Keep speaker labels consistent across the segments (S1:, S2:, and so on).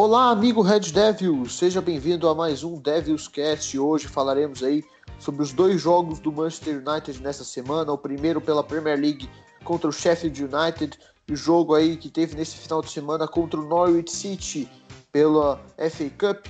S1: Olá, amigo Red Devils, seja bem-vindo a mais um Devils Cast. Hoje falaremos aí sobre os dois jogos do Manchester United nessa semana. O primeiro pela Premier League contra o Sheffield United e o jogo aí que teve nesse final de semana contra o Norwich City pela FA Cup.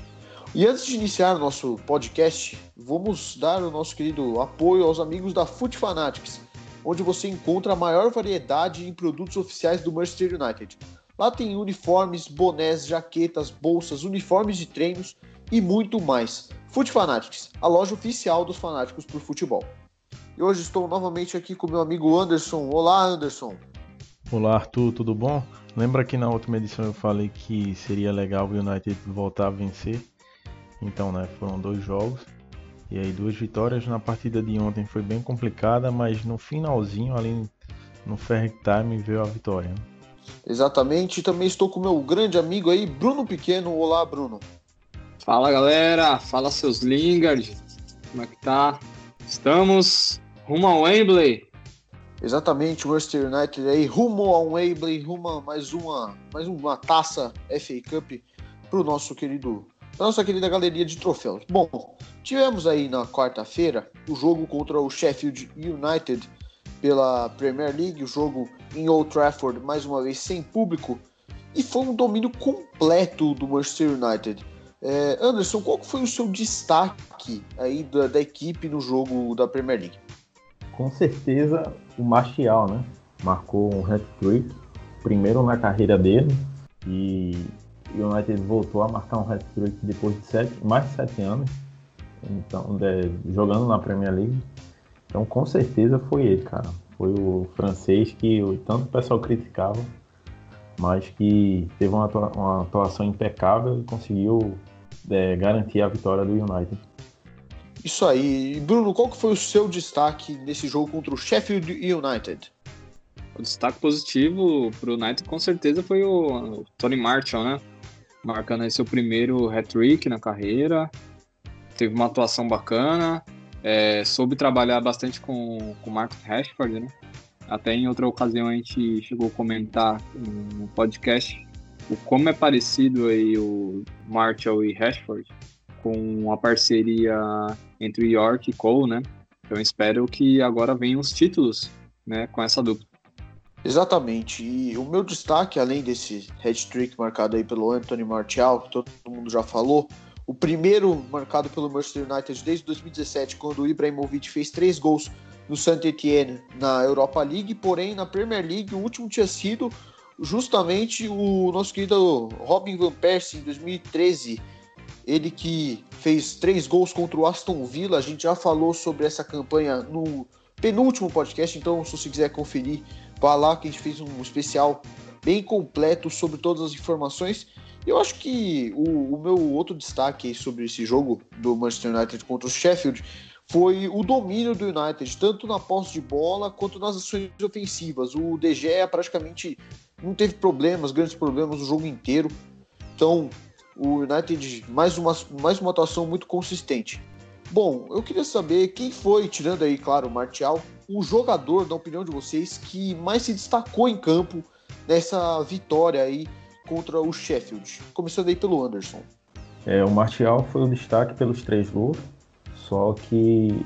S1: E antes de iniciar o nosso podcast, vamos dar o nosso querido apoio aos amigos da Foot Fanatics, onde você encontra a maior variedade em produtos oficiais do Manchester United. Lá tem uniformes, bonés, jaquetas, bolsas, uniformes de treinos e muito mais. Foot Fanatics, a loja oficial dos fanáticos por futebol. E hoje estou novamente aqui com meu amigo Anderson. Olá, Anderson.
S2: Olá, Arthur, tudo bom? Lembra que na última edição eu falei que seria legal o United voltar a vencer? Então, né, foram dois jogos e aí duas vitórias. Na partida de ontem foi bem complicada, mas no finalzinho, ali no fair time, veio a vitória. Né?
S1: Exatamente. Também estou com meu grande amigo aí, Bruno Pequeno. Olá, Bruno.
S3: Fala, galera. Fala, seus Lingard. Como é que tá? Estamos rumo ao Wembley.
S1: Exatamente, o Manchester United aí rumo ao Wembley, rumo a mais uma, mais uma taça FA Cup para o nosso querido, nossa querida galeria de troféus. Bom, tivemos aí na quarta-feira o jogo contra o Sheffield United pela Premier League, o jogo em Old Trafford, mais uma vez sem público, e foi um domínio completo do Manchester United. É, Anderson, qual foi o seu destaque aí da, da, equipe no jogo da Premier League?
S4: Com certeza o Martial, né? Marcou um hat-trick, primeiro na carreira dele, e o United voltou a marcar um hat-trick depois de sete, mais de sete anos, então, de, jogando na Premier League. Então, com certeza foi ele, cara. Foi o francês que tanto o pessoal criticava, mas que teve uma, uma atuação impecável e conseguiu é, garantir a vitória do United.
S1: Isso aí. Bruno, qual que foi o seu destaque nesse jogo contra o Sheffield United?
S3: O destaque positivo para o United com certeza foi o, o Tony Marshall, né? Marcando aí seu primeiro hat-trick na carreira. Teve uma atuação bacana. É, soube trabalhar bastante com o Marcus Rashford, né? Até em outra ocasião a gente chegou a comentar no podcast o como é parecido aí o Marshall e Rashford com a parceria entre York e Cole, né? Então espero que agora venham os títulos, né, com essa dupla.
S1: Exatamente. E o meu destaque, além desse hat-trick marcado aí pelo Anthony Martial, que todo mundo já falou, o primeiro marcado pelo Manchester United desde 2017, quando o Ibrahimovic fez três gols no Saint-Étienne na Europa League, porém na Premier League o último tinha sido justamente o nosso querido Robin Van Persie em 2013, ele que fez três gols contra o Aston Villa, a gente já falou sobre essa campanha no penúltimo podcast, então se você quiser conferir, vá lá que a gente fez um especial bem completo sobre todas as informações. Eu acho que o, o, meu outro destaque sobre esse jogo do Manchester United contra o Sheffield foi o domínio do United, tanto na posse de bola quanto nas ações ofensivas. O DG praticamente não teve problemas, grandes problemas o jogo inteiro. Então, o United, mais uma, mais uma atuação muito consistente. Bom, eu queria saber quem foi, tirando aí, claro, o Martial, o jogador, na opinião de vocês, que mais se destacou em campo nessa vitória aí contra o Sheffield. Começando aí pelo Anderson.
S4: É, o Martial foi o destaque pelos três gols, só que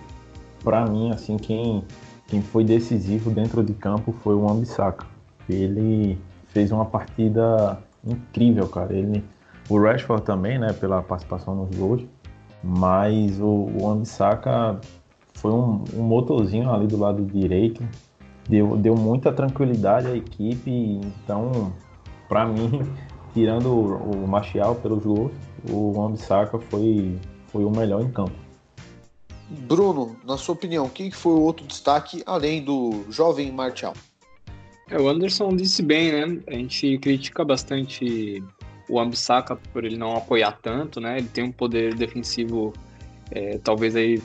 S4: para mim, assim, quem, quem foi decisivo dentro de campo foi o Ambissaca. Ele fez uma partida incrível, cara. Ele, o Rashford também, né, pela participação nos gols, mas o, o foi um, um motorzinho ali do lado direito, deu, deu muita tranquilidade à equipe, então para mim, tirando o, o Martial pelos gols, o Wan-Bissaka foi, foi o melhor em campo.
S1: Bruno, na sua opinião, quem foi o outro destaque além do jovem Martial?
S3: É, o Anderson disse bem, né? A gente critica bastante o Ambissaca por ele não apoiar tanto, né? Ele tem um poder defensivo, é, talvez aí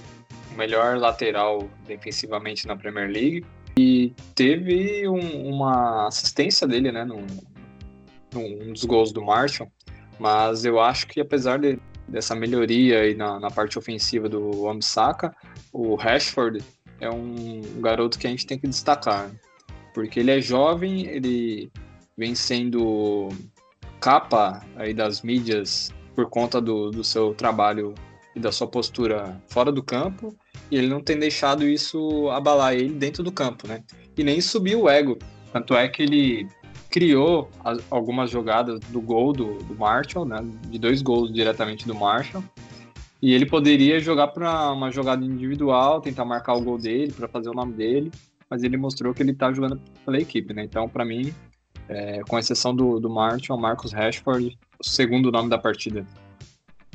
S3: o melhor lateral defensivamente na Premier League. E teve um, uma assistência dele, né? No, um dos gols do Marshall, mas eu acho que apesar de, dessa melhoria aí na, na parte ofensiva do Ambisaka, o Rashford é um garoto que a gente tem que destacar, porque ele é jovem, ele vem sendo capa aí das mídias por conta do, do seu trabalho e da sua postura fora do campo, e ele não tem deixado isso abalar ele dentro do campo, né? E nem subir o ego. Tanto é que ele criou as, algumas jogadas do gol do, do Marshall, né? De dois gols diretamente do Marshall. E ele poderia jogar para uma jogada individual, tentar marcar o gol dele, para fazer o nome dele, mas ele mostrou que ele está jogando pela equipe, né? Então, para mim, é, com exceção do, do Marshall, Marcus Rashford, o segundo nome da partida.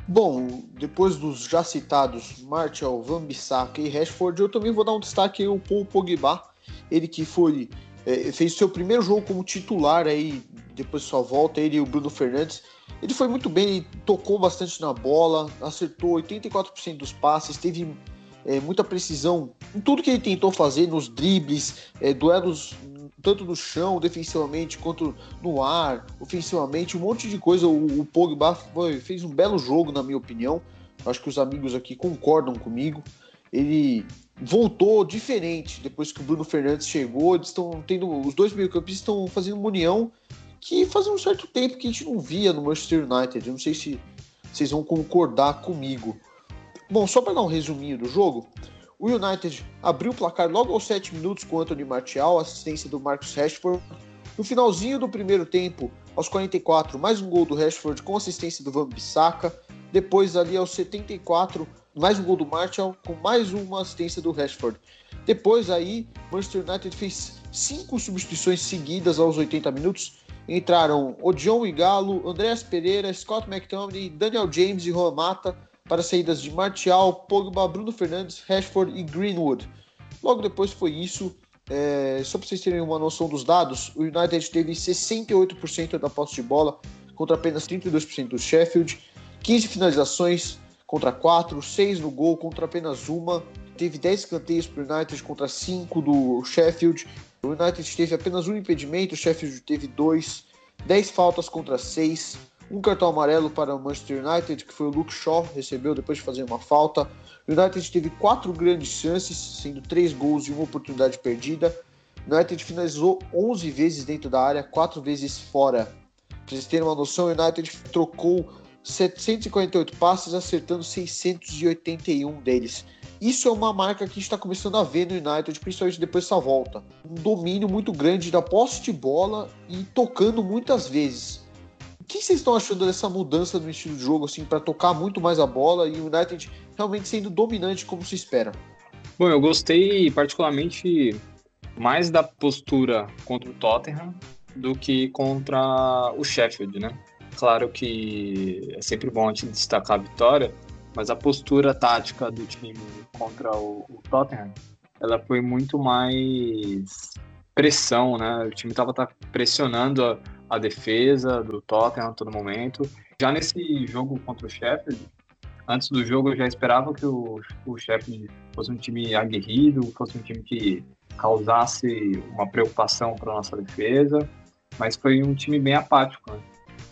S1: Bom, depois dos já citados Martial, Van Bissaka e Rashford, eu também vou dar um destaque ao Paul Pogba, ele que foi é, fez seu primeiro jogo como titular aí depois de sua volta, ele e o Bruno Fernandes. Ele foi muito bem, tocou bastante na bola, acertou 84% dos passes, teve é, muita precisão em tudo que ele tentou fazer, nos dribles, é, duelos tanto no chão, defensivamente, quanto no ar, ofensivamente, um monte de coisa. O, o Pogba foi, fez um belo jogo, na minha opinião. Acho que os amigos aqui concordam comigo. Ele voltou diferente depois que o Bruno Fernandes chegou. Eles estão tendo. Os dois meio-campistas estão fazendo uma união que fazia um certo tempo que a gente não via no Manchester United. Eu não sei se vocês vão concordar comigo. Bom, só para dar um resuminho do jogo, o United abriu o placar logo aos 7 minutos com Anthony Martial, assistência do Marcus Rashford. No finalzinho do primeiro tempo, aos 44, mais um gol do Rashford com assistência do Van Bissaka. Depois, ali aos 74, mais um gol do Martial com mais uma assistência do Rashford. Depois, aí, Manchester United fez cinco substituições seguidas aos 80 minutos. Entraram Odion Igalo, Andreas Pereira, Scott McTominay, Daniel James e Juan Mata para saídas de Martial, Pogba, Bruno Fernandes, Rashford e Greenwood. Logo depois foi isso. É, só para vocês terem uma noção dos dados, o United teve 68% da posse de bola contra apenas 32% do Sheffield, 15 finalizações contra 4, 6 no gol contra apenas uma, teve 10 escanteios para o United contra 5 do Sheffield. O United teve apenas um impedimento, o Sheffield teve 2, 10 faltas contra 6, um cartão amarelo para o Manchester United, que foi o Luke Shaw, recebeu depois de fazer uma falta. O United teve quatro grandes chances, sendo três gols e uma oportunidade perdida. O United finalizou 11 vezes dentro da área, quatro vezes fora. Para vocês terem uma noção, o United trocou 748 passes, acertando 681 deles. Isso é uma marca que está começando a ver no United, principalmente depois dessa volta. Um domínio muito grande da posse de bola e tocando muitas vezes. O que vocês estão achando dessa mudança no estilo de jogo, assim, para tocar muito mais a bola e o United realmente sendo dominante como se espera?
S3: Bom, eu gostei particularmente mais da postura contra o Tottenham do que contra o Sheffield, né? Claro que é sempre bom a gente destacar a vitória, mas a postura tática do time contra o, o Tottenham, ela foi muito mais pressão, né? O time estava tá pressionando a, a defesa do Tottenham a todo momento. Já nesse jogo contra o Sheffield, antes do jogo eu já esperava que o, o Sheffield fosse um time aguerrido, fosse um time que causasse uma preocupação para nossa defesa, mas foi um time bem apático. Né?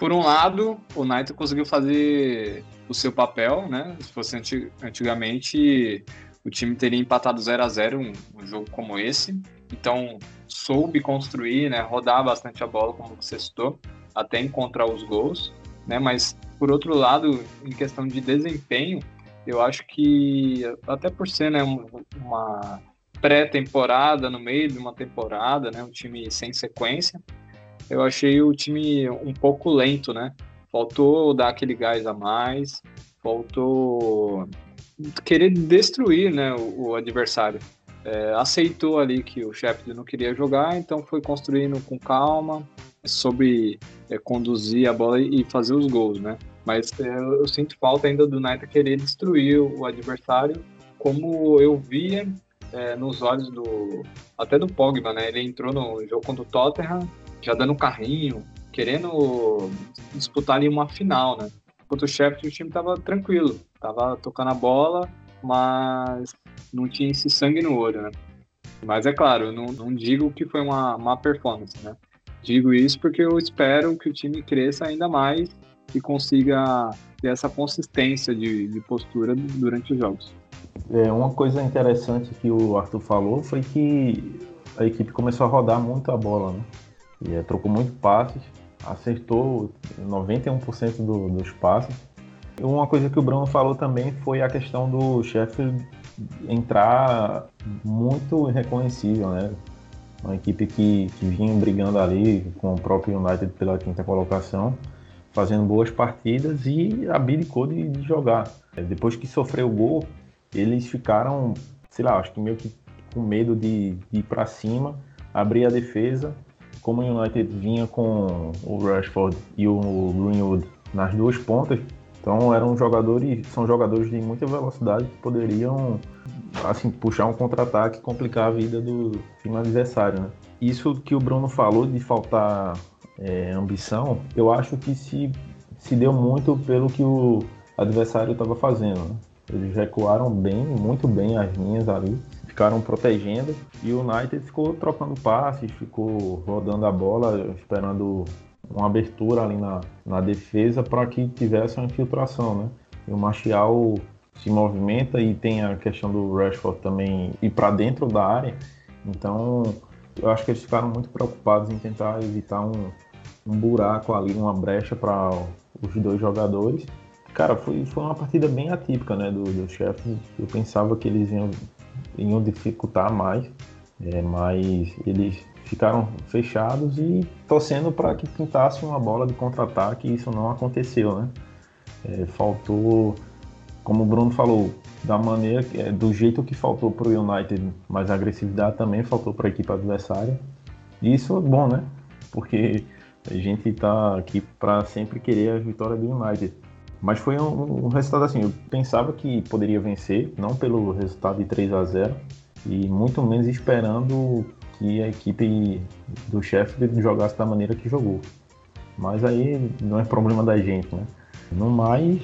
S3: Por um lado, o United conseguiu fazer o seu papel, né? Se fosse antigamente, o time teria empatado 0 a 0 um, um jogo como esse. Então, soube construir, né, rodar bastante a bola, como você citou, até encontrar os gols, né, mas por outro lado, em questão de desempenho, eu acho que até por ser, né, uma pré-temporada no meio de uma temporada, né, um time sem sequência, eu achei o time um pouco lento, né? Faltou dar aquele gás a mais, faltou querer destruir, né, o, o adversário é, aceitou ali que o Sheffield não queria jogar, então foi construindo com calma, sobre é, conduzir a bola e fazer os gols, né? Mas é, eu sinto falta ainda do United querer destruir o adversário, como eu via é, nos olhos do até do Pogba, né? Ele entrou no jogo contra o Tottenham, já dando carrinho, querendo disputar ali uma final, né? Contra o Sheffield o time estava tranquilo, estava tocando a bola, mas não tinha esse sangue no olho, né? Mas é claro, não, não digo que foi uma má performance, né? Digo isso porque eu espero que o time cresça ainda mais e consiga ter essa consistência de, de postura durante os jogos.
S4: É, uma coisa interessante que o Arthur falou foi que a equipe começou a rodar muito a bola, né? E é, trocou muito passes. acertou 91% do, dos passes. Uma coisa que o Bruno falou também foi a questão do Sheffield entrar muito irreconhecível, né? Uma equipe que, que vinha brigando ali com o próprio United pela quinta colocação, fazendo boas partidas e abdicou de, de jogar. Depois que sofreu o gol, eles ficaram, sei lá, acho que meio que com medo de, de ir para cima, abrir a defesa. Como o United vinha com o Rashford e o Greenwood nas duas pontas, então eram jogadores, são jogadores de muita velocidade que poderiam assim puxar um contra-ataque e complicar a vida do time adversário. Né? Isso que o Bruno falou de faltar é, ambição, eu acho que se, se deu muito pelo que o adversário estava fazendo. Né? Eles recuaram bem, muito bem as linhas ali, ficaram protegendo e o United ficou trocando passes, ficou rodando a bola, esperando uma abertura ali na, na defesa para que tivesse uma infiltração, né? E o Martial se movimenta e tem a questão do Rashford também ir para dentro da área. Então, eu acho que eles ficaram muito preocupados em tentar evitar um, um buraco ali, uma brecha para os dois jogadores. Cara, foi, foi uma partida bem atípica, né, do, do Sheffield. Eu pensava que eles iam, iam dificultar mais, é, mas eles ficaram fechados e torcendo para que pintasse uma bola de contra-ataque e isso não aconteceu, né? É, faltou, como o Bruno falou, da maneira, é, do jeito que faltou para o United, mas a agressividade também faltou para a equipe adversária. E isso é bom, né? Porque a gente está aqui para sempre querer a vitória do United. Mas foi um, um, resultado assim, eu pensava que poderia vencer, não pelo resultado de 3 a 0 e muito menos esperando que a equipe do Sheffield jogasse da maneira que jogou. Mas aí não é problema da gente, né? No mais,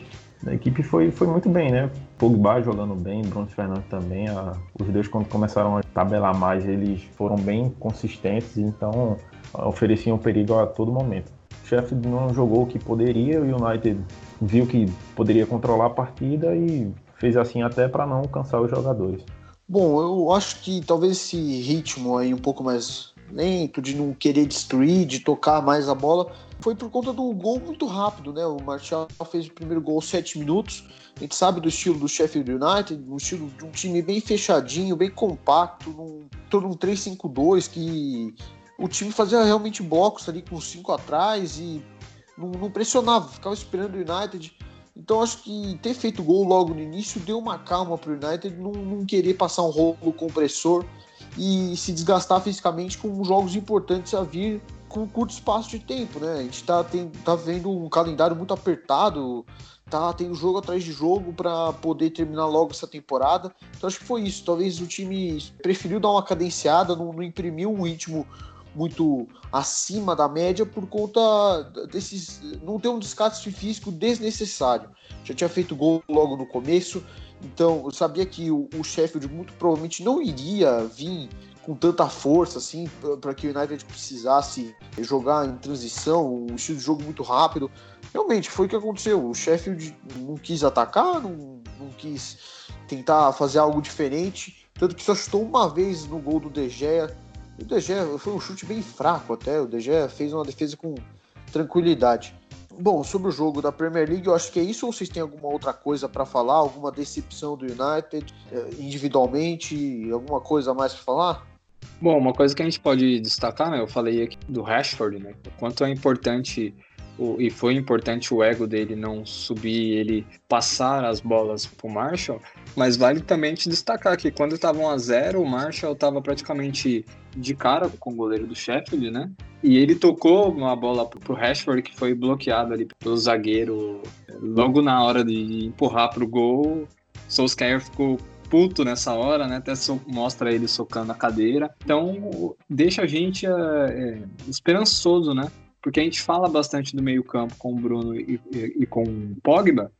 S4: a equipe foi, foi muito bem, né? Pogba jogando bem, Bruno Fernandes também. A, os dois, quando começaram a tabelar mais, eles foram bem consistentes, então ofereciam perigo a todo momento. Sheffield não jogou o que poderia, o United viu que poderia controlar a partida e fez assim até para não cansar os jogadores.
S1: Bom, eu acho que talvez esse ritmo aí um pouco mais lento, de não querer destruir, de tocar mais a bola, foi por conta do gol muito rápido, né? O Martial fez o primeiro gol aos 7 minutos. A gente sabe do estilo do Sheffield United, um estilo de um time bem fechadinho, bem compacto, num, todo um 3-5-2 que o time fazia realmente blocos ali com cinco atrás e não, não pressionava, ficava esperando o United. Então acho que ter feito gol logo no início deu uma calma para o United não, não, querer passar um rolo compressor e se desgastar fisicamente com jogos importantes a vir com um curto espaço de tempo, né? A gente está tá vendo um calendário muito apertado, tá tendo jogo atrás de jogo para poder terminar logo essa temporada. Então acho que foi isso. Talvez o time preferiu dar uma cadenciada, não, não imprimiu um ritmo muito acima da média por conta desses. não ter um desgaste físico desnecessário. Já tinha feito gol logo no começo, então eu sabia que o, o Sheffield muito provavelmente não iria vir com tanta força assim para que o United precisasse jogar em transição, um estilo de jogo muito rápido. Realmente foi o que aconteceu. O Sheffield não quis atacar, não, não quis tentar fazer algo diferente, tanto que só chutou uma vez no gol do De Gea o De Gea foi um chute bem fraco até, o De Gea fez uma defesa com tranquilidade. Bom, sobre o jogo da Premier League, eu acho que é isso ou vocês têm alguma outra coisa para falar? Alguma decepção do United eh, individualmente? Alguma coisa mais para falar?
S3: Bom, uma coisa que a gente pode destacar, né? Eu falei aqui do Rashford, né? O quanto é importante o, e foi importante o ego dele não subir, ele passar as bolas pro Marshall, mas vale também te destacar que quando estava 1 a 0 o Marshall estava praticamente de cara com o goleiro do Sheffield, né? E ele tocou uma bola pro Rashford que foi bloqueado ali pelo zagueiro logo na hora de empurrar pro gol. Solskjaer ficou puto nessa hora, né? Até so mostra ele socando a cadeira. Então, deixa a gente é, é, esperançoso, né? porque a gente fala bastante do meio-campo com o Bruno e, e, e, com o Pogba,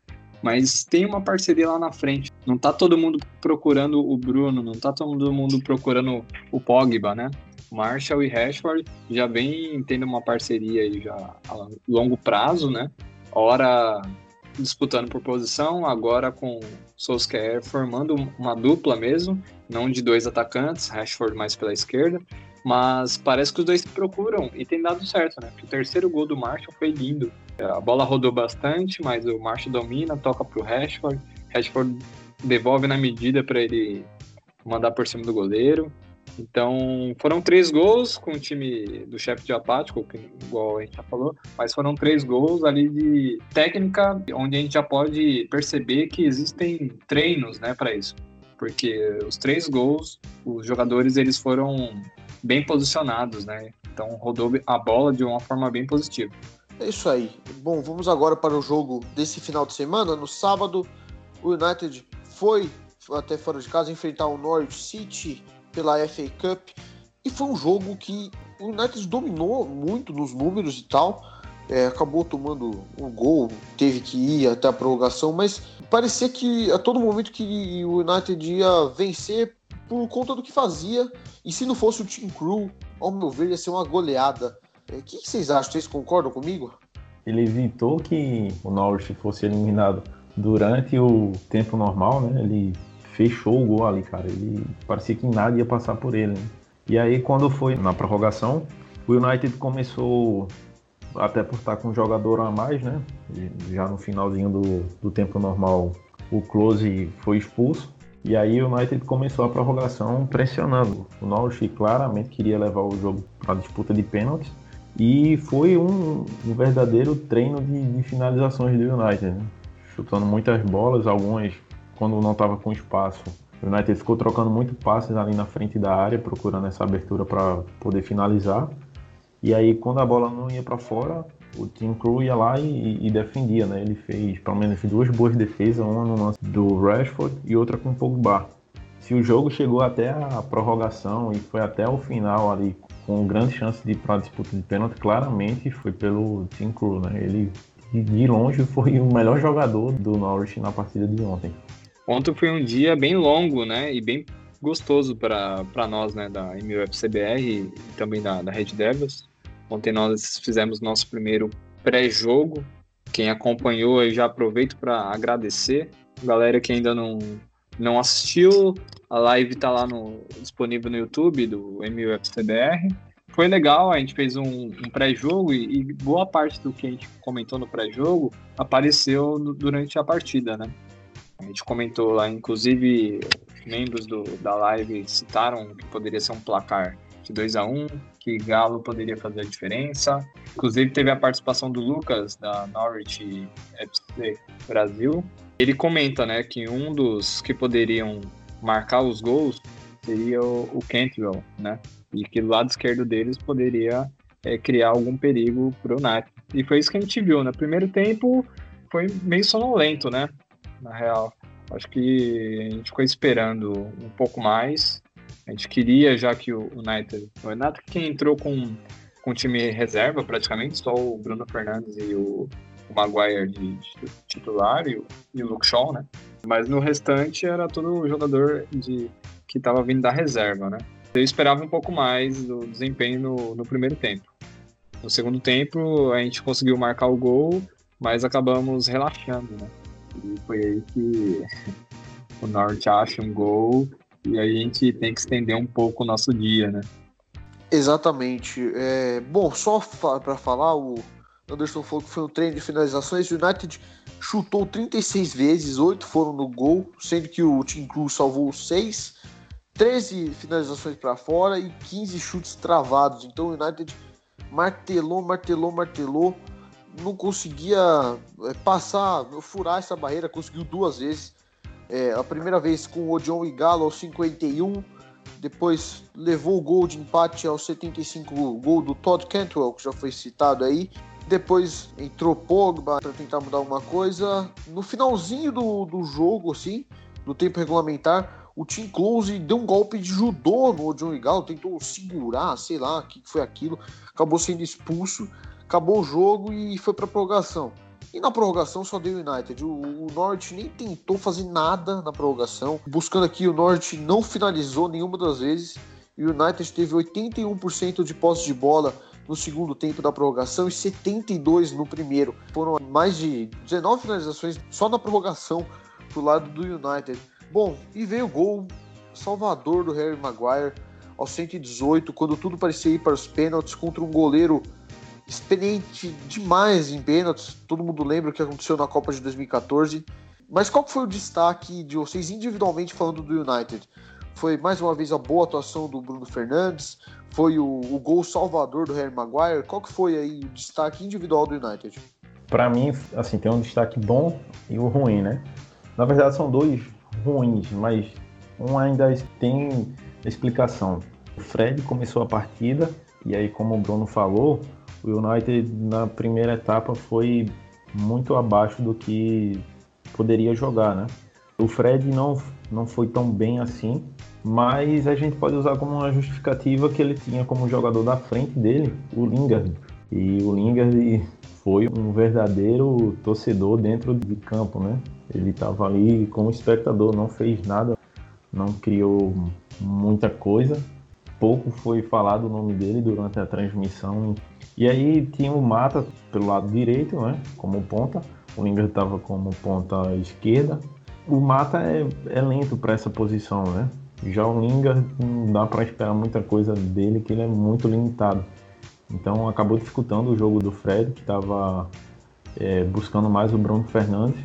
S3: mas tem uma parceria lá na frente. Não tá todo mundo procurando o Bruno, não tá todo mundo procurando o Pogba, né? Marshall e Rashford já vem tendo uma parceria aí já a longo prazo, né? Ora disputando por posição, agora com Solskjaer formando uma dupla mesmo, não de dois atacantes, Rashford mais pela esquerda, Mas parece que os dois se procuram e tem dado certo, né? Porque o terceiro gol do Marshall foi lindo. A bola rodou bastante, mas o Marshall domina, toca pro Rashford. Rashford devolve na medida para ele mandar por cima do goleiro. Então, foram três gols com o time do chefe de apático, que, igual a gente já falou, mas foram três gols ali de técnica, onde a gente já pode perceber que existem treinos, né, para isso. Porque os três gols, os jogadores eles foram bem posicionados, né? Então rodou a bola de uma forma bem positiva.
S1: É isso aí. Bom, vamos agora para o jogo desse final de semana. No sábado, o United foi até fora de casa enfrentar o Norwich City pela FA Cup e foi um jogo que o United dominou muito nos números e tal. É, acabou tomando um gol, teve que ir até a prorrogação, mas parecia que a todo momento que o United ia vencer por conta do que fazia. E se não fosse o Team Crew, ao meu ver, ia ser uma goleada. É, o que, vocês acham? Vocês concordam comigo?
S4: Ele evitou que o Norwich fosse eliminado durante o tempo normal, né? Ele fechou o gol ali, cara. Ele parecia que nada ia passar por ele. Né? E aí, quando foi na prorrogação, o United começou, até por estar com um jogador a mais, né? Já no finalzinho do, do tempo normal, o Close foi expulso. E aí o United começou a prorrogação pressionando. O Norwich claramente queria levar o jogo para a disputa de pênaltis. E foi um, um verdadeiro treino de, de, finalizações do United, né? chutando muitas bolas, algumas quando não estava com espaço. O United ficou trocando muito passes ali na frente da área, procurando essa abertura para poder finalizar. E aí, quando a bola não ia para fora, o Team Crew ia lá e, e, defendia, né? Ele fez pelo menos duas boas defesas, uma no lance do Rashford e outra com o Pogba. Se o jogo chegou até a prorrogação e foi até o final ali com grande chance de para disputa de pênalti, claramente foi pelo Team Crew, né? Ele de longe foi o melhor jogador do Norwich na partida de ontem.
S3: Ontem foi um dia bem longo, né? E bem gostoso para nós, né? Da MUFCBR e também da, da Red Devils Ontem nós fizemos nosso primeiro pré-jogo. Quem acompanhou, eu já aproveito para agradecer. Galera que ainda não, não assistiu, a live está lá no, disponível no YouTube do MUFCBR. Foi legal, a gente fez um, um pré-jogo e, e, boa parte do que a gente comentou no pré-jogo apareceu no, durante a partida, né? A gente comentou lá, inclusive, membros do, da live citaram que poderia ser um placar de 2 a 1 um, que Galo poderia fazer a diferença. Inclusive teve a participação do Lucas da Norwich FC Brasil. Ele comenta, né, que um dos que poderiam marcar os gols seria o, o Cantwell, né? E que do lado esquerdo deles poderia é, criar algum perigo para o United. E foi isso que a gente viu. No né? primeiro tempo foi meio sonolento, né? Na real. Acho que a gente ficou esperando um pouco mais a gente queria já que o United. O United que entrou com, com time reserva praticamente, só o Bruno Fernandes e o, o Maguire de, de titular e o, e o Luke Shaw, né? Mas no restante era todo jogador de, que estava vindo da reserva, né? Eu esperava um pouco mais do desempenho no, no primeiro tempo. No segundo tempo, a gente conseguiu marcar o gol, mas acabamos relaxando, né? E foi aí que o Norte acha um gol e a gente tem que estender um pouco o nosso dia, né?
S1: Exatamente. É, bom, só para falar, o Anderson falou que foi um treino de finalizações. O United chutou 36 vezes, 8 foram no gol, sendo que o Team Cruz salvou 6, 13 finalizações para fora e 15 chutes travados. Então o United martelou, martelou, martelou, não conseguia é, passar, furar essa barreira, conseguiu duas vezes. É, a primeira vez com o John Igalo aos 51, depois levou o gol de empate aos 75, o gol do Todd Cantwell, que já foi citado aí. Depois entrou Pogba para tentar mudar alguma coisa. No finalzinho do, do jogo, assim, no tempo regulamentar, o Tim Close deu um golpe de judô no John Igalo, tentou segurar, sei lá, o que foi aquilo, acabou sendo expulso, acabou o jogo e foi para prorrogação. E na prorrogação só deu United. O, o Norte nem tentou fazer nada na prorrogação. Buscando aqui, o Norte não finalizou nenhuma das vezes. E o United teve 81% de posse de bola no segundo tempo da prorrogação e 72 no primeiro. Foram mais de 19 finalizações só na prorrogação pro lado do United. Bom, e veio o gol salvador do Harry Maguire. aos 118, quando tudo parecia ir para os pênaltis contra um goleiro experiente demais em pênaltis. Todo mundo lembra o que aconteceu na Copa de 2014. Mas qual foi o destaque de vocês individualmente falando do United? Foi mais uma vez a boa atuação do Bruno Fernandes? Foi o, o gol salvador do Harry Maguire? Qual que foi aí o destaque individual do United?
S4: Para mim, assim, tem um destaque bom e o ruim, né? Na verdade, são dois ruins, mas um ainda tem explicação. O Fred começou a partida e aí, como o Bruno falou, o United na primeira etapa foi muito abaixo do que poderia jogar, né? O Fred não, não foi tão bem assim, mas a gente pode usar como uma justificativa que ele tinha como jogador da frente dele o Lingard. E o Lingard foi um verdadeiro torcedor dentro de campo, né? Ele estava ali como espectador, não fez nada, não criou muita coisa. Pouco foi falado o nome dele durante a transmissão. E aí tinha o Mata pelo lado direito, né? Como ponta. O Lingard estava como ponta esquerda. O Mata é, é lento para essa posição, né? Já o Lingard não dá para esperar muita coisa dele, que ele é muito limitado. Então acabou dificultando o jogo do Fred, que estava é, buscando mais o Bruno Fernandes.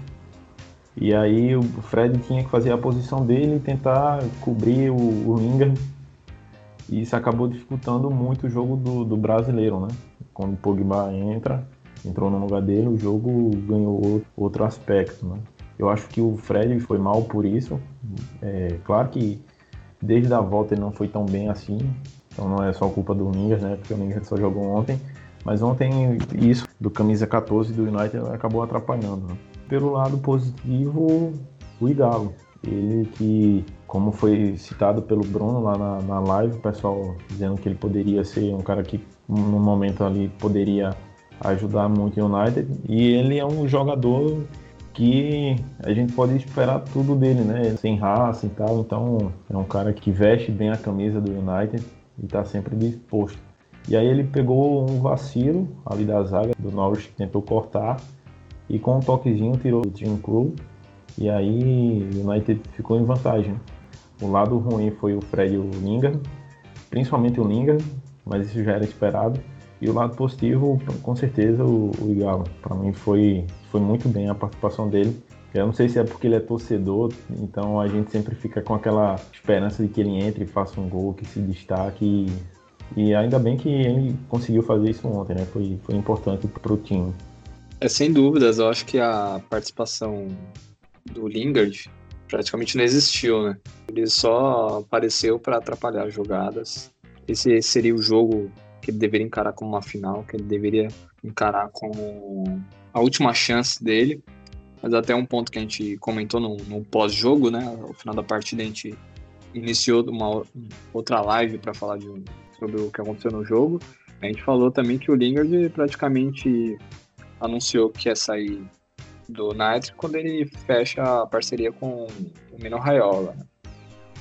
S4: E aí o Fred tinha que fazer a posição dele e tentar cobrir o, o Lingard. E isso acabou dificultando muito o jogo do, do brasileiro, né? Quando o Pogba entra, entrou no lugar dele, o jogo ganhou outro aspecto, né? Eu acho que o Fred foi mal por isso. É, claro que desde a volta ele não foi tão bem assim, então não é só culpa do Ningas, né? Porque o Ningas só jogou ontem. Mas ontem isso do camisa 14 do United acabou atrapalhando. Né? Pelo lado positivo, o Igalo. Ele que, como foi citado pelo Bruno lá na, na live, o pessoal dizendo que ele poderia ser um cara que no momento ali poderia ajudar muito o United. E ele é um jogador que a gente pode esperar tudo dele, né? Sem raça e tal. Então é um cara que veste bem a camisa do United e está sempre disposto. E aí ele pegou um vacilo ali da zaga do Norwich que tentou cortar e com um toquezinho tirou o Jim Crew e aí o United ficou em vantagem. O lado ruim foi o Fred e o Lingard, principalmente o Lingard, mas isso já era esperado. E o lado positivo, com certeza, o, Igalo. Para mim foi, foi muito bem a participação dele. Eu não sei se é porque ele é torcedor, então a gente sempre fica com aquela esperança de que ele entre faça um gol, que se destaque. E, e ainda bem que ele conseguiu fazer isso ontem, né? Foi, foi importante para o time.
S3: É, sem dúvidas, eu acho que a participação do Lingard praticamente não existiu, né? Ele só apareceu para atrapalhar as jogadas. Esse seria o jogo que ele deveria encarar como uma final, que ele deveria encarar como a última chance dele mas até um ponto que a gente comentou no, no pós-jogo, né? No final da partida a gente iniciou uma outra live para falar de, sobre o que aconteceu no jogo. A gente falou também que o Lingard praticamente anunciou que ia sair do Knights quando ele fecha a parceria com o Mino Raiola. Né?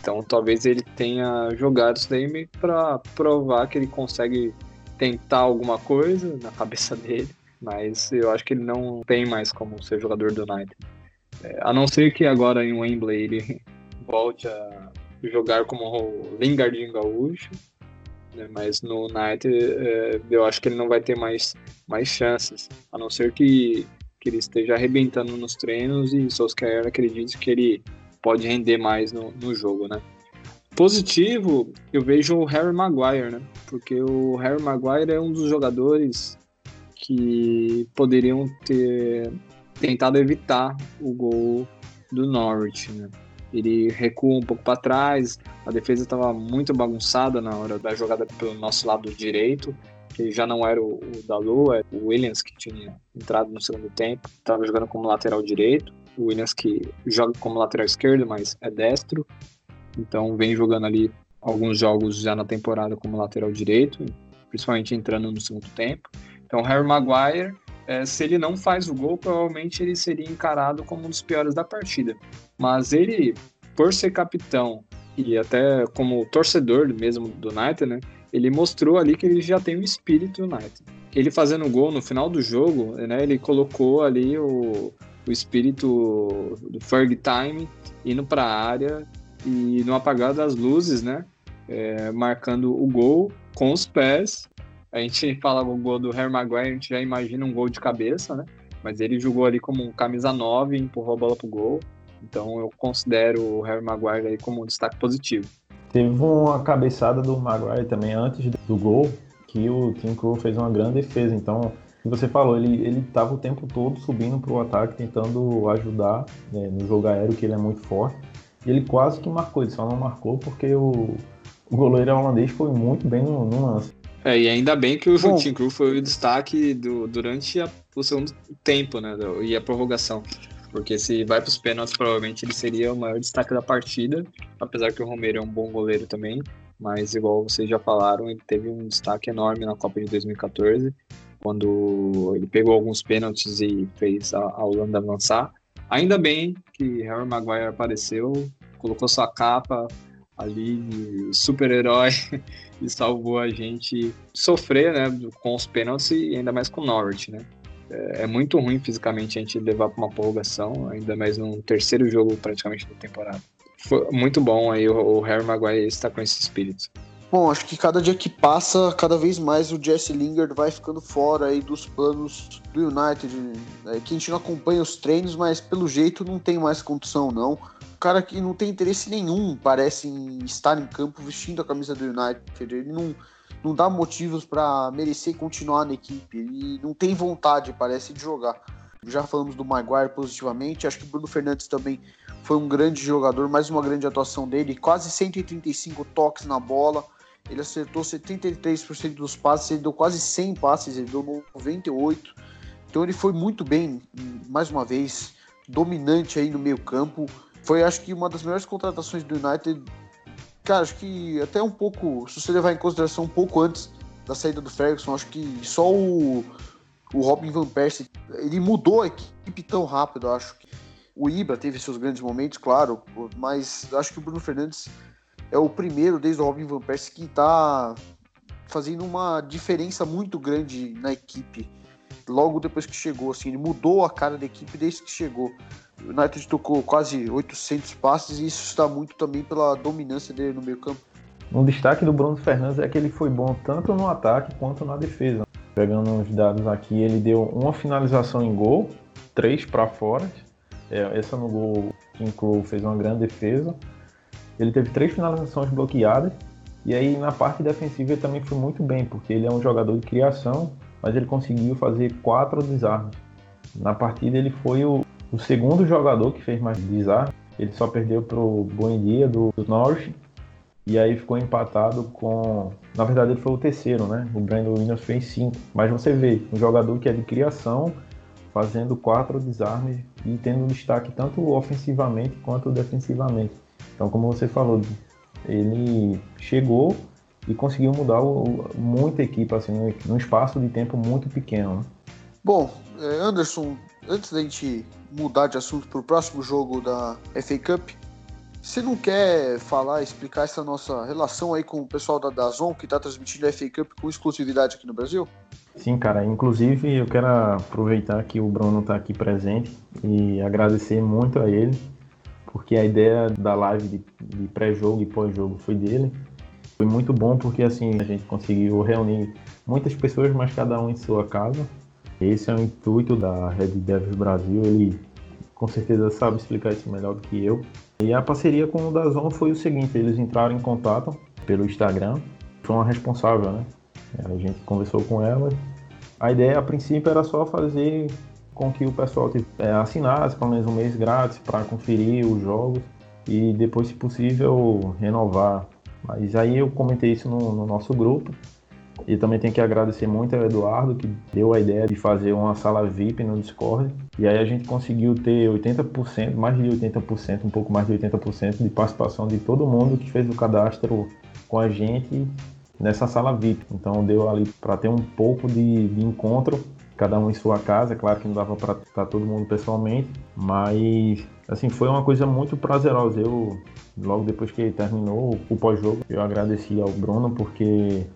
S3: Então talvez ele tenha jogado isso daí para provar que ele consegue tentar alguma coisa na cabeça dele mas eu acho que ele não tem mais como ser jogador do United. É, a não ser que agora em Wembley ele volte a jogar como Lingardinho Gaúcho, né, mas no United é, eu acho que ele não vai ter mais, mais chances, a não ser que, que ele esteja arrebentando nos treinos e Solskjaer acredite que ele pode render mais no, no jogo, né? Positivo, eu vejo o Harry Maguire, né? Porque o Harry Maguire é um dos jogadores que poderiam ter tentado evitar o gol do Norwich. Né? Ele recua um pouco para trás, a defesa estava muito bagunçada na hora da jogada pelo nosso lado direito, que já não era o, o Dalot, era o Williams que tinha entrado no segundo tempo, estava jogando como lateral direito, o Williams que joga como lateral esquerdo, mas é destro, então vem jogando ali alguns jogos já na temporada como lateral direito, principalmente entrando no segundo tempo. Então, Harry Maguire, é, se ele não faz o gol, provavelmente ele seria encarado como um dos piores da partida. Mas ele, por ser capitão e até como torcedor mesmo do United, né, ele mostrou ali que ele já tem um espírito United. Ele fazendo o gol no final do jogo, né, ele colocou ali o, o espírito do Ferg Time indo para a área e no apagar das luzes, né, é, marcando o gol com os pés. A gente fala o gol do Harry Maguire, a gente já imagina um gol de cabeça, né? Mas ele jogou ali como um camisa 9 e empurrou a bola pro gol. Então eu considero o Harry Maguire aí como um destaque positivo.
S4: Teve uma cabeçada do Maguire também antes do gol, que o Tim Crew fez uma grande defesa. Então, que você falou, ele ele estava o tempo todo subindo para o ataque, tentando ajudar né, no jogo aéreo, que ele é muito forte. E ele quase que marcou, ele só não marcou porque o, o goleiro holandês foi muito bem no, no lance.
S3: É, e ainda bem que o Bom, Tim Crew foi o destaque do, durante a, o segundo tempo, né? E a prorrogação. Porque se vai para os pênaltis, provavelmente ele seria o maior destaque da partida. Apesar que o Romero é um bom goleiro também. Mas, igual vocês já falaram, ele teve um destaque enorme na Copa de 2014, quando ele pegou alguns pênaltis e fez a, Holanda avançar. Ainda bem que Harry Maguire apareceu, colocou sua capa ali, super-herói, e salvou a gente sofrer né, com os pênaltis e ainda mais com o Norwich, né? É, é muito ruim fisicamente a gente levar para uma prorrogação, ainda mais num terceiro jogo praticamente da temporada. Foi muito bom aí o, o Harry Maguire está com esse espírito.
S1: Bom, acho que cada dia que passa, cada vez mais o Jesse Lingard vai ficando fora aí dos planos do United. É, que a gente não acompanha os treinos, mas pelo jeito não tem mais condição, não. O cara que não tem interesse nenhum, parece, em estar em campo vestindo a camisa do United. Ele não, não dá motivos para merecer continuar na equipe. Ele não tem vontade, parece, de jogar. Já falamos do Maguire positivamente, acho que o Bruno Fernandes também foi um grande jogador, mais uma grande atuação dele, quase 135 toques na bola ele acertou 73% dos passes, ele deu quase 100 passes, ele deu 98. Então ele foi muito bem, mais uma vez, dominante aí no meio campo. Foi, acho que, uma das melhores contratações do United. Cara, acho que até um pouco, se você levar em consideração um pouco antes da saída do Ferguson, acho que só o, o Robin Van Persie, ele mudou a equipe tão rápido, acho. O Ibra teve seus grandes momentos, claro, mas acho que o Bruno Fernandes é o primeiro desde o Robin Van Persie que está fazendo uma diferença muito grande na equipe. Logo depois que chegou, assim, ele mudou a cara da equipe desde que chegou. O United tocou quase 800 passes e isso está muito também pela dominância dele no meio campo.
S4: Um destaque do Bruno Fernandes é que ele foi bom tanto no ataque quanto na defesa. Pegando os dados aqui, ele deu uma finalização em gol, três para fora. É, essa no gol, Kim Crow fez uma grande defesa. Ele teve três finalizações bloqueadas. E aí na parte defensiva ele também foi muito bem, porque ele é um jogador de criação, mas ele conseguiu fazer quatro desarmes. Na partida ele foi o, o segundo jogador que fez mais desarmes. Ele só perdeu para o Buendia do, do Norwich. E aí ficou empatado com. Na verdade, ele foi o terceiro, né? O Brandon Williams fez cinco. Mas você vê, um jogador que é de criação, fazendo quatro desarmes e tendo destaque tanto ofensivamente quanto defensivamente. Então, como você falou, ele chegou e conseguiu mudar o, muita equipe assim, num espaço de tempo muito pequeno. Né?
S1: Bom, é, Anderson, antes da gente mudar de assunto para o próximo jogo da FA Cup, você não quer falar, explicar essa nossa relação aí com o pessoal da Dazon que está transmitindo a FA Cup com exclusividade aqui no Brasil?
S4: Sim, cara. Inclusive, eu quero aproveitar que o Bruno está aqui presente e agradecer muito a ele porque a ideia da live de, de pré-jogo e pós-jogo foi dele. Foi muito bom porque assim a gente conseguiu reunir muitas pessoas, mas cada um em sua casa. Esse é o intuito da Red Devils Brasil, ele com certeza sabe explicar isso melhor do que eu. E a parceria com o Dazon foi o seguinte, eles entraram em contato pelo Instagram, foi uma responsável, né? A gente conversou com ela. A ideia a princípio era só fazer com que o pessoal é, assinasse pelo menos um mês grátis para conferir os jogos e depois, se possível, renovar. Mas aí eu comentei isso no, no nosso grupo. E também tenho que agradecer muito ao Eduardo, que deu a ideia de fazer uma sala VIP no Discord. E aí a gente conseguiu ter 80%, mais de 80%, um pouco mais de 80% de participação de todo mundo que fez o cadastro com a gente nessa sala VIP. Então deu ali para ter um pouco de, de encontro cada um em sua casa. Claro que não dava para estar todo mundo pessoalmente, mas assim foi uma coisa muito prazerosa. Eu logo depois que terminou o pós-jogo, eu agradeci ao Bruno porque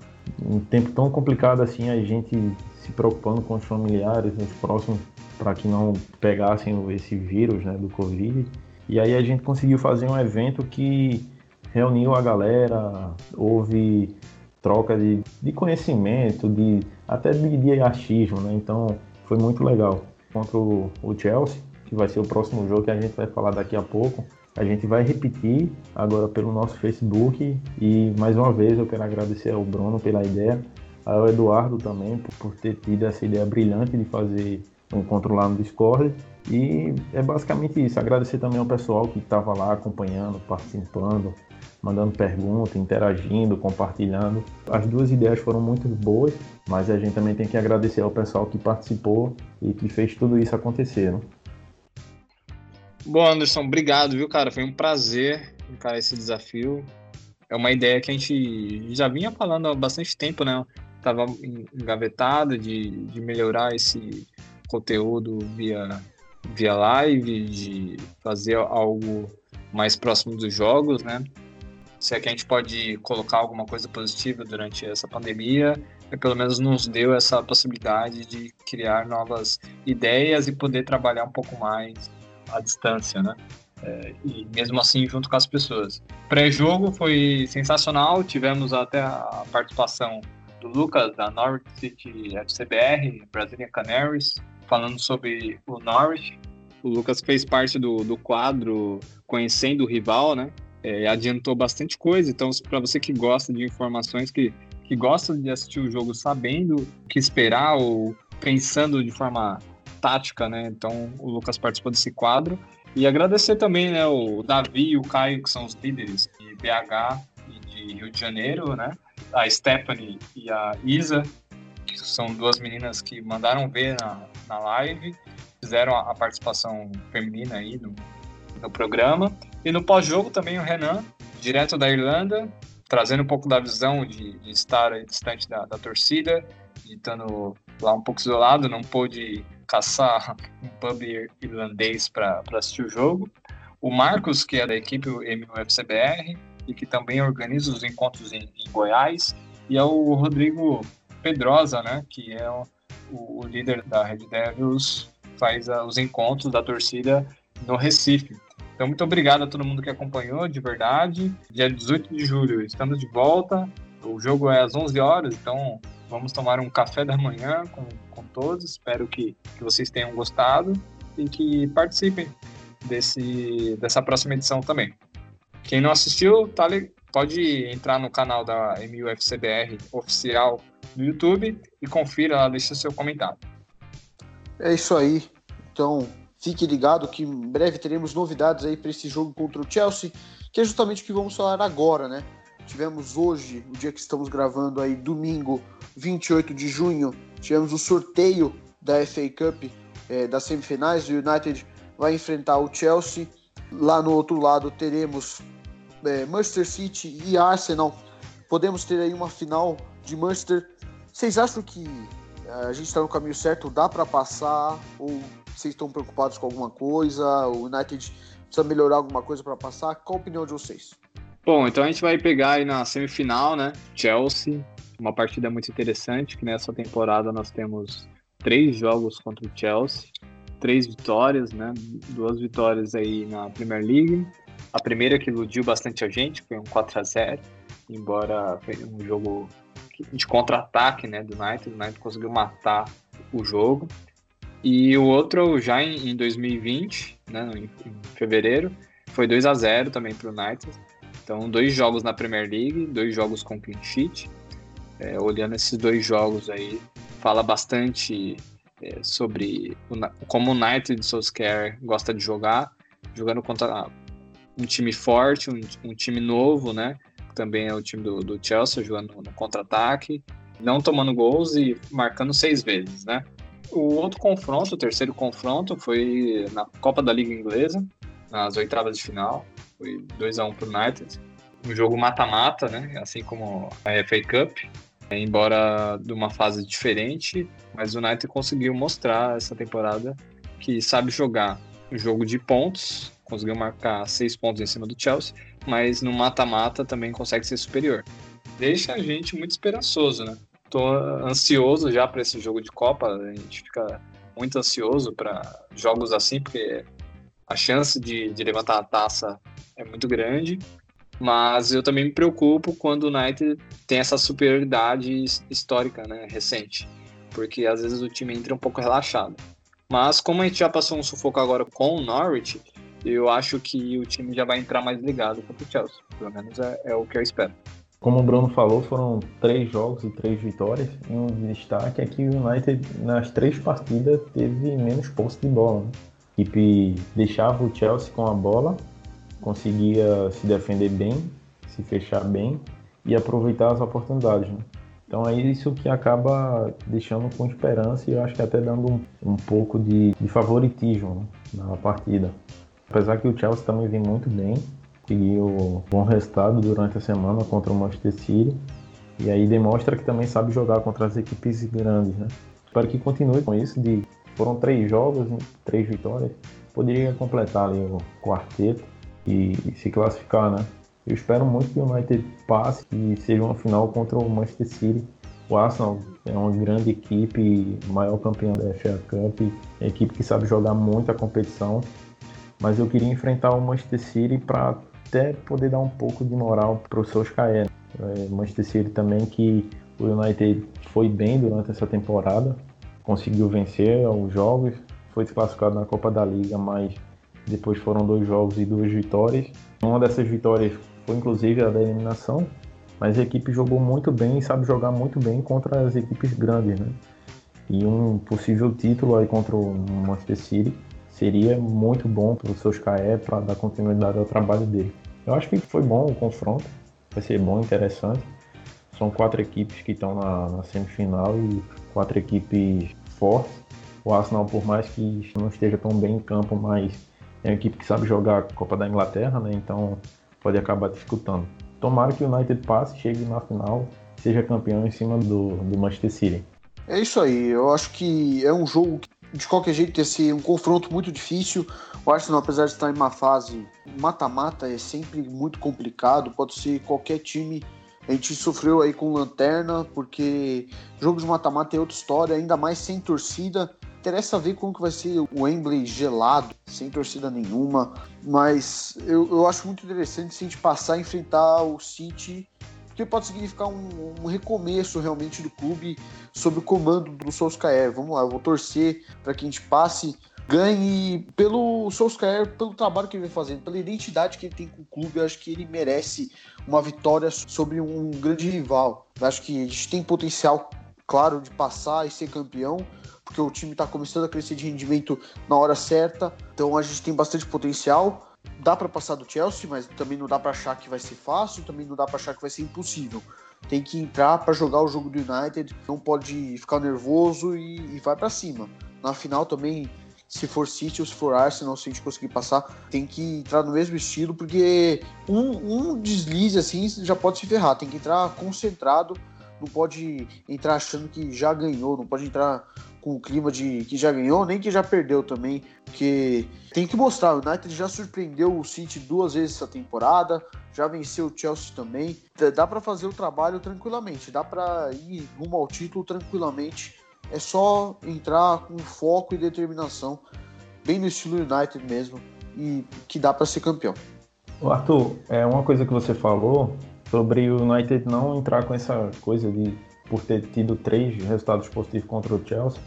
S4: um tempo tão complicado assim a gente se preocupando com os familiares, os próximos, para que não pegassem esse vírus, né, do Covid. E aí a gente conseguiu fazer um evento que reuniu a galera, houve troca de, de conhecimento, de até de, de achismo, né? Então foi muito legal. Contra o, o Chelsea, que vai ser o próximo jogo que a gente vai falar daqui a pouco. A gente vai repetir agora pelo nosso Facebook e mais uma vez eu quero agradecer ao Bruno pela ideia, ao Eduardo também por, ter tido essa ideia brilhante de fazer um encontro lá no Discord. E é basicamente isso. Agradecer também ao pessoal que estava lá acompanhando, participando, mandando perguntas, interagindo, compartilhando. As duas ideias foram muito boas, mas a gente também tem que agradecer ao pessoal que participou e que fez tudo isso acontecer. Né?
S3: Bom, Anderson, obrigado, viu, cara? Foi um prazer encarar esse desafio. É uma ideia que a gente já vinha falando há bastante tempo, né? Tava engavetado de, de melhorar esse conteúdo via, via live, de fazer algo mais próximo dos jogos, né? se é que a gente pode colocar alguma coisa positiva durante essa pandemia, é pelo menos nos deu essa possibilidade de criar novas ideias e poder trabalhar um pouco mais à distância, né? É, e mesmo assim junto com as pessoas. Pré-jogo foi sensacional, tivemos até a participação do Lucas da Norwich City FCBR, Brazilian Canaries, falando sobre o Norwich. O Lucas fez parte do, do quadro Conhecendo o Rival, né? é, adiantou bastante coisa. Então, para você que gosta de informações, que, que gosta de assistir o jogo sabendo o que esperar ou pensando de forma tática, né? Então, o Lucas participou desse quadro. E agradecer também né, o Davi e o Caio, que são os líderes de BH e de Rio de Janeiro, né? A Stephanie e a Isa, que são duas meninas que mandaram ver na, na live, fizeram a, a participação feminina aí no, no programa. E no pós-jogo também o Renan, direto da Irlanda, trazendo um pouco da visão de, de estar distante da, da torcida, de estando lá um pouco isolado, não pôde caçar um pub irlandês para assistir o jogo. O Marcos, que é da equipe MUFCBR e que também organiza os encontros em, em Goiás, e é o Rodrigo Pedrosa, né, que é o, o líder da Red Devils, faz uh, os encontros da torcida no Recife. Então, muito obrigado a todo mundo que acompanhou, de verdade. Dia 18 de julho, estamos de volta. O jogo é às 11 horas, então vamos tomar um café da manhã com todos. Espero que, que vocês tenham gostado e que participem desse, dessa próxima edição também. Quem não assistiu, tá, pode entrar no canal da MUFCBR oficial no YouTube e confira lá, deixa seu comentário.
S1: É isso aí. Então, Fique ligado que em breve teremos novidades aí para esse jogo contra o Chelsea, que é justamente o que vamos falar agora, né? Tivemos hoje, o dia que estamos gravando aí, domingo, 28 de junho, tivemos o sorteio da FA Cup é, das semifinais. O United vai enfrentar o Chelsea. Lá no outro lado teremos é, Manchester City e Arsenal. Podemos ter aí uma final de Manchester. Vocês acham que é, a gente está no caminho certo? Dá para passar ou vocês estão preocupados com alguma coisa? O United precisa melhorar alguma coisa para passar? Qual a opinião de vocês?
S3: Bom, então a gente vai pegar aí na semifinal, né? Chelsea, uma partida muito interessante, que nessa temporada nós temos três jogos contra o Chelsea, três vitórias, né? Duas vitórias aí na Premier League. A primeira que iludiu bastante a gente foi um 4 a 0 embora foi um jogo de contra-ataque, né, do United. O United conseguiu matar o jogo. E o outro já em, em 2020, né, em, fevereiro, foi 2 a 0 também para o United. Então, dois jogos na Premier League, dois jogos com clean sheet. É, olhando esses dois jogos aí, fala bastante é, sobre o, como o United Solskjaer gosta de jogar, jogando contra um time forte, um, um time novo, né? Também é o time do, do Chelsea, jogando no contra-ataque, não tomando gols e marcando seis vezes, né? O outro confronto, o terceiro confronto, foi na Copa da Liga Inglesa, nas oitavas de final. Foi 2 a 1 para o United. Um jogo mata-mata, né? Assim como a FA Cup. Embora de uma fase diferente, mas o United conseguiu mostrar essa temporada que sabe jogar um jogo de pontos, conseguiu marcar seis pontos em cima do Chelsea, mas no mata-mata também consegue ser superior. Deixa a gente muito esperançoso, né? tô ansioso já para esse jogo de Copa. A gente fica muito ansioso para jogos assim, porque a chance de, de levantar a taça é muito grande. Mas eu também me preocupo quando o United tem essa superioridade histórica, né, recente. Porque às vezes o time entra um pouco relaxado. Mas como a gente já passou um sufoco agora com o Norwich, eu acho que o time já vai entrar mais ligado contra o Chelsea. Pelo menos é, é o que eu espero.
S4: Como o Bruno falou, foram três jogos e três vitórias. E um destaque é que o United, nas três partidas, teve menos posse de bola. Né? Equipe deixava o Chelsea com a bola, conseguia se defender bem, se fechar bem e aproveitar as oportunidades. Né? Então é isso que acaba deixando com esperança e eu acho que até dando um, um pouco de, de favoritismo né, na partida. Apesar que o Chelsea também vem muito bem, conseguiu bom resultado durante a semana contra o Manchester City. E aí demonstra que também sabe jogar contra as equipes grandes, né? Espero que continue com isso. De, foram três jogos, três vitórias. Poderia completar ali o quarteto e, e se classificar, né? Eu espero muito que o United passe e seja uma final contra o Manchester City. O Arsenal é uma grande equipe, maior campeão da FA Cup, é equipe que sabe jogar muita competição. Mas eu queria enfrentar o Manchester City para até poder dar um pouco de moral para o Solskjaer. É, Manchester City também que o United foi bem durante essa temporada, conseguiu vencer os jogos, foi desclassificado na Copa da Liga, mas depois foram dois jogos e duas vitórias. Uma dessas vitórias foi inclusive a da eliminação, mas a equipe jogou muito bem e sabe jogar muito bem contra as equipes grandes, né? E um possível título aí contra o Manchester City seria muito bom para o Solskjaer para dar continuidade ao trabalho dele. Eu acho que foi bom o confronto, vai ser bom, interessante. São quatro equipes que estão na, na semifinal e quatro equipes fortes. O Arsenal, por mais que não esteja tão bem em campo, mas é uma equipe que sabe jogar a Copa da Inglaterra, né? Então pode acabar dificultando. Tomara que o United passe, chegue na final, seja campeão em cima do, do Manchester City.
S1: É isso aí, eu acho que é um jogo que de qualquer jeito ser um confronto muito difícil. O Arsenal, apesar de estar em uma fase mata-mata, é sempre muito complicado. Pode ser qualquer time. A gente sofreu aí com lanterna, porque jogo de mata-mata é outra história, ainda mais sem torcida. Interessa ver como que vai ser o Wembley gelado, sem torcida nenhuma. Mas eu, eu acho muito interessante se a gente passar a enfrentar o City porque pode significar um, um, recomeço realmente do clube sob o comando do Solskjaer. Vamos lá, eu vou torcer para que a gente passe, ganhe pelo Solskjaer, pelo trabalho que ele vem fazendo, pela identidade que ele tem com o clube. Eu acho que ele merece uma vitória sobre um grande rival. Eu acho que a gente tem potencial, claro, de passar e ser campeão porque o time está começando a crescer de rendimento na hora certa, então a gente tem bastante potencial dá para passar do Chelsea, mas também não dá para achar que vai ser fácil, também não dá para achar que vai ser impossível. Tem que entrar para jogar o jogo do United, não pode ficar nervoso e, e vai para cima. Na final também, se for City ou se for Arsenal, se a gente conseguir passar, tem que entrar no mesmo estilo, porque um, um deslize assim já pode se ferrar. Tem que entrar concentrado, não pode entrar achando que já ganhou, não pode entrar com o clima de que já ganhou, nem que já perdeu também, porque tem que mostrar, o United já surpreendeu o City duas vezes essa temporada, já venceu o Chelsea também, dá para fazer o trabalho tranquilamente, dá para ir rumo ao título tranquilamente, é só entrar com foco e determinação, bem no estilo United mesmo, e que dá para ser campeão.
S4: Arthur, é uma coisa que você falou sobre o United não entrar com essa coisa de por ter tido três resultados positivos contra o Chelsea,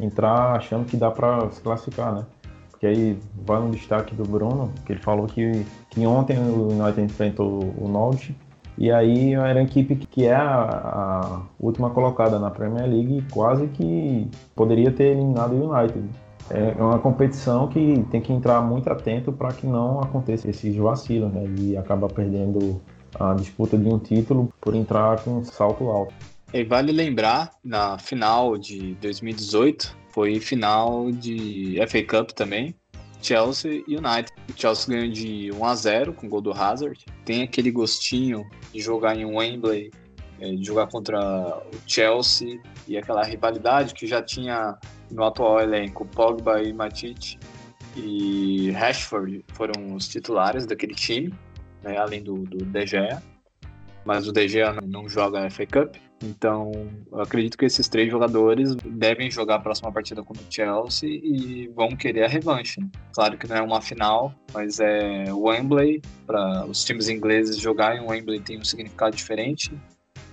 S4: entrar achando que dá para se classificar, né? Porque aí vai um destaque do Bruno, que ele falou que, que ontem o United enfrentou o Norwich e aí era a equipe que é a, a, última colocada na Premier League e quase que poderia ter eliminado o United. É uma competição que tem que entrar muito atento para que não aconteça esses vacilos, né? E acaba perdendo a disputa de um título por entrar com um salto alto.
S3: E vale lembrar, na final de 2018, foi final de FA Cup também, Chelsea e United. O Chelsea ganhou de 1 a 0 com o gol do Hazard. Tem aquele gostinho de jogar em Wembley, é, de jogar contra o Chelsea e aquela rivalidade que já tinha no atual elenco Pogba e Matite e Rashford foram os titulares daquele time, né, além do, do De Gea. Mas o De Gea não joga FA Cup. Então, acredito que esses três jogadores devem jogar a próxima partida contra o Chelsea e vão querer a revanche. Claro que não é uma final, mas é Wembley. Para os times ingleses jogarem Wembley tem um significado diferente.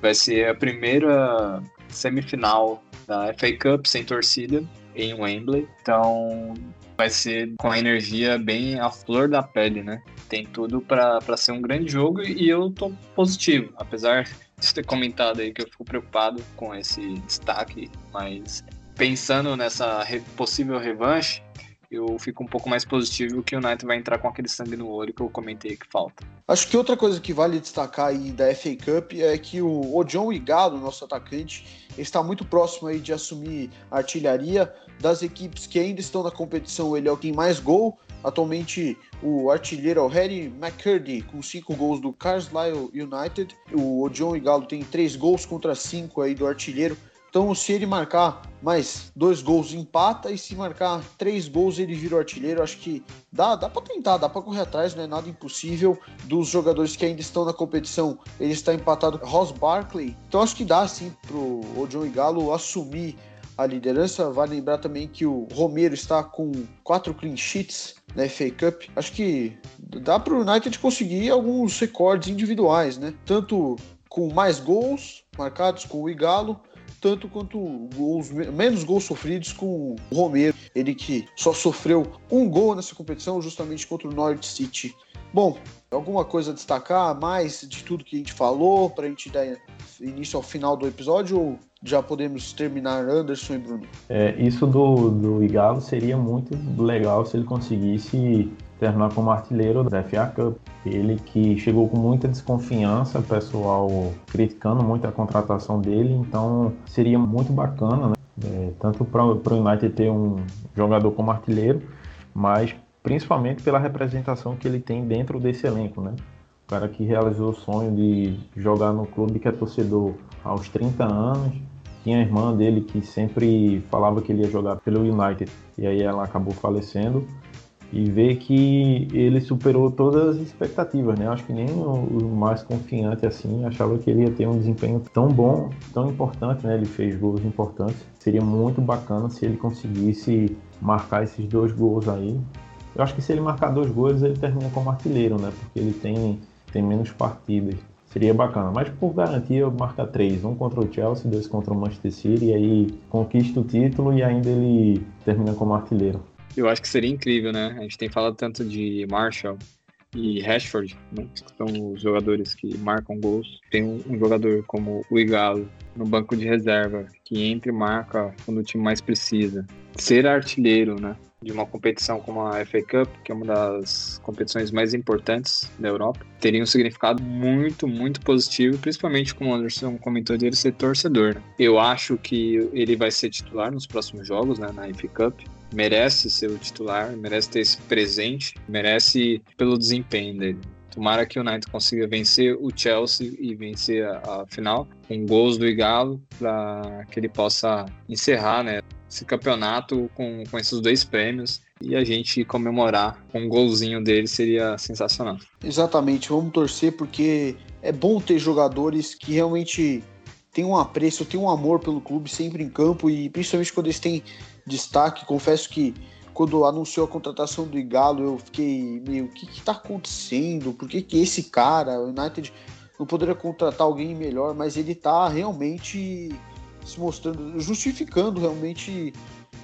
S3: Vai ser a primeira semifinal da FA Cup sem torcida em Wembley. Então, vai ser com a energia bem à flor da pele, né? Tem tudo para ser um grande jogo e eu tô positivo, apesar de ter comentado aí que eu fico preocupado com esse destaque, mas pensando nessa possível revanche, eu fico um pouco mais positivo que o United vai entrar com aquele sangue no olho que eu comentei que falta.
S1: Acho que outra coisa que vale destacar aí da FA Cup é que o Odion Igalo, nosso atacante, está muito próximo aí de assumir a artilharia das equipes que ainda estão na competição. Ele é o que mais gol. Atualmente, o artilheiro é o Harry McCurdy, com cinco gols do Carlisle United. O Odion Igalo tem três gols contra cinco aí do artilheiro. Então, se ele marcar mais dois gols, empata, e se marcar três gols, ele vira o artilheiro. Acho que dá, dá para tentar, dá para correr atrás, não é nada impossível. Dos jogadores que ainda estão na competição, ele está empatado com Ross Barkley. Então, acho que dá sim pro John Igalo assumir a liderança. Vale lembrar também que o Romero está com quatro clean sheets na FA Cup. Acho que dá para o United conseguir alguns recordes individuais, né? Tanto com mais gols marcados com o Igalo, tanto quanto gols, menos gols sofridos com o Romero, ele que só sofreu um gol nessa competição, justamente contra o Norwich City. Bom, alguma coisa a destacar mais de tudo que a gente falou para a gente dar início ao final do episódio ou já podemos terminar Anderson e Bruno?
S4: É, isso do, do Igalo seria muito legal se ele conseguisse terminar como artilheiro da FA Cup. Ele que chegou com muita desconfiança, pessoal criticando muito a contratação dele, então seria muito bacana, né? É, tanto para o United ter um jogador como artilheiro, mas principalmente pela representação que ele tem dentro desse elenco, né? O cara que realizou o sonho de jogar no clube que é torcedor aos 30 anos, tinha a irmã dele que sempre falava que ele ia jogar pelo United e aí ela acabou falecendo e ver que ele superou todas as expectativas, né? Acho que nem o, mais confiante assim achava que ele ia ter um desempenho tão bom, tão importante, né? Ele fez gols importantes. Seria muito bacana se ele conseguisse marcar esses dois gols aí. Eu acho que se ele marcar dois gols, ele termina como artilheiro, né? Porque ele tem, tem menos partidas. Seria bacana. Mas por garantia, eu marcar três. Um contra o Chelsea, dois contra o Manchester City. E aí conquista o título e ainda ele termina como artilheiro.
S3: Eu acho que seria incrível, né? A gente tem falado tanto de Marshall e Rashford, né? que são os jogadores que marcam gols. Tem um, um, jogador como o Igalo no banco de reserva, que entra e marca quando o time mais precisa. Ser artilheiro, né? De uma competição como a FA Cup, que é uma das competições mais importantes da Europa, teria um significado muito, muito positivo, principalmente como o Anderson comentou de ele ser torcedor. Né? Eu acho que ele vai ser titular nos próximos jogos, né, na FA Cup merece ser o titular, merece ter esse presente, merece pelo desempenho dele. Tomara que o United consiga vencer o Chelsea e vencer a, a final com gols do Igalo para que ele possa encerrar né, esse campeonato com, com esses dois prêmios e a gente comemorar com um golzinho dele seria sensacional.
S1: Exatamente, vamos torcer porque é bom ter jogadores que realmente têm um apreço, têm um amor pelo clube sempre em campo e principalmente quando eles têm destaque. Confesso que quando anunciou a contratação do Igalo, eu fiquei meio, o que está acontecendo? Por que, que esse cara, o United não poderia contratar alguém melhor, mas ele está realmente se mostrando, justificando realmente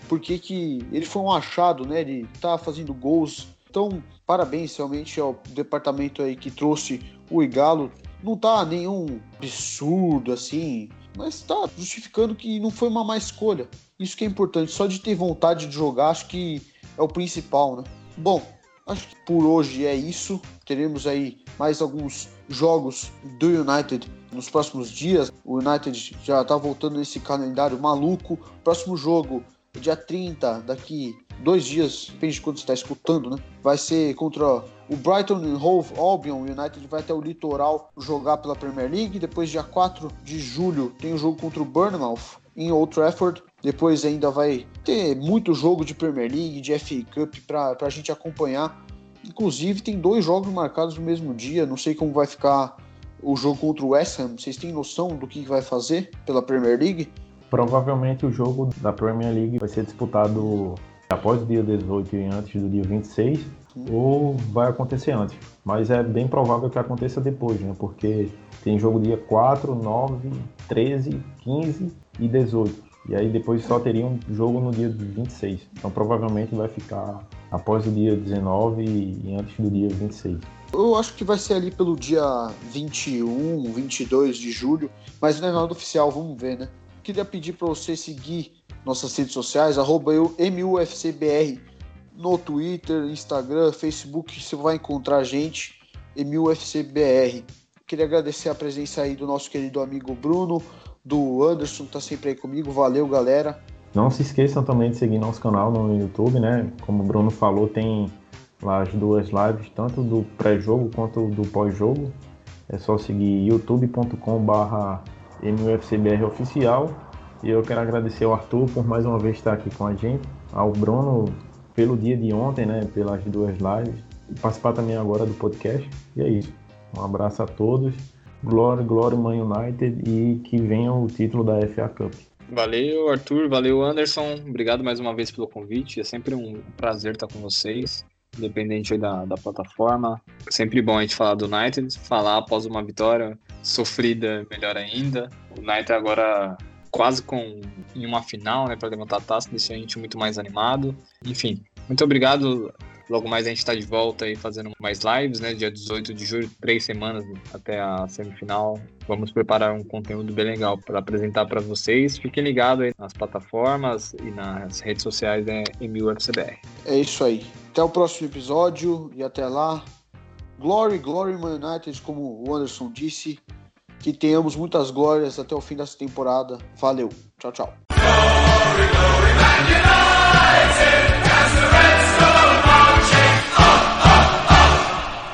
S1: por que, que ele foi um achado, né? Ele está fazendo gols. Então, parabéns realmente ao departamento aí que trouxe o Igalo. Não tá nenhum absurdo assim, mas está justificando que não foi uma má escolha. Isso que é importante, só de ter vontade de jogar, acho que é o principal, né? Bom, acho que por hoje é isso. Teremos aí mais alguns jogos do United nos próximos dias. O United já está voltando nesse calendário maluco. Próximo jogo, dia 30, daqui dois dias, depende de quando você está escutando, né? Vai ser contra o Brighton and Hove Albion. United vai até o litoral jogar pela Premier League. Depois, dia 4 de julho, tem o jogo contra o Bournemouth em Old Trafford. Depois ainda vai ter muito jogo de Premier League, de FA Cup para a gente acompanhar. Inclusive tem dois jogos marcados no mesmo dia. Não sei como vai ficar o jogo contra o West Ham, vocês têm noção do que vai fazer pela Premier League?
S4: Provavelmente o jogo da Premier League vai ser disputado após o dia 18 e antes do dia 26, hum. Ou vai acontecer antes. Mas é bem provável que aconteça depois, né? Porque tem jogo dia 4, 9, 13, 15 e 18. E aí depois só teria um jogo no dia 26. Então provavelmente vai ficar após o dia 19 e antes do dia 26.
S1: Eu acho que vai ser ali pelo dia 21, 22 de julho, mas não é nada oficial, vamos ver, né? Queria pedir para você seguir nossas redes sociais, arroba eu, MUFCBR, no Twitter, Instagram, Facebook, você vai encontrar a gente, MUFCBR. Queria agradecer a presença aí do nosso querido amigo Bruno, do Anderson, tá sempre aí comigo. Valeu, galera.
S4: Não se esqueçam também de seguir nosso canal no YouTube, né? Como o Bruno falou, tem lá as duas lives, tanto do pré-jogo quanto do pós-jogo. É só seguir youtube.com/barra MUFCBR oficial. E eu quero agradecer ao Arthur por mais uma vez estar aqui com a gente, ao Bruno pelo dia de ontem, né? Pelas duas lives, e participar também agora do podcast. E é isso. Um abraço a todos Glória, glória Man United e que venha o título da FA Cup.
S3: Valeu, Arthur. Valeu, Anderson. Obrigado mais uma vez pelo convite. É sempre um prazer estar com vocês, independente da, da plataforma. Sempre bom a gente falar do United, falar após uma vitória sofrida, melhor ainda. O United agora quase com em uma final, né, para levantar a taça, deixa a gente muito mais animado. Enfim, muito obrigado Logo mais a gente está de volta aí fazendo mais lives, né? Dia 18 de julho, três semanas até a semifinal. Vamos preparar um conteúdo bem legal para apresentar para vocês. Fiquem ligados aí nas plataformas e nas redes sociais da né? MUFCBR.
S1: É isso aí. Até o próximo episódio e até lá. Glory, Glory Man United, como o Anderson disse. Que tenhamos muitas glórias até o fim dessa temporada. Valeu. Tchau, tchau. Glory, glory!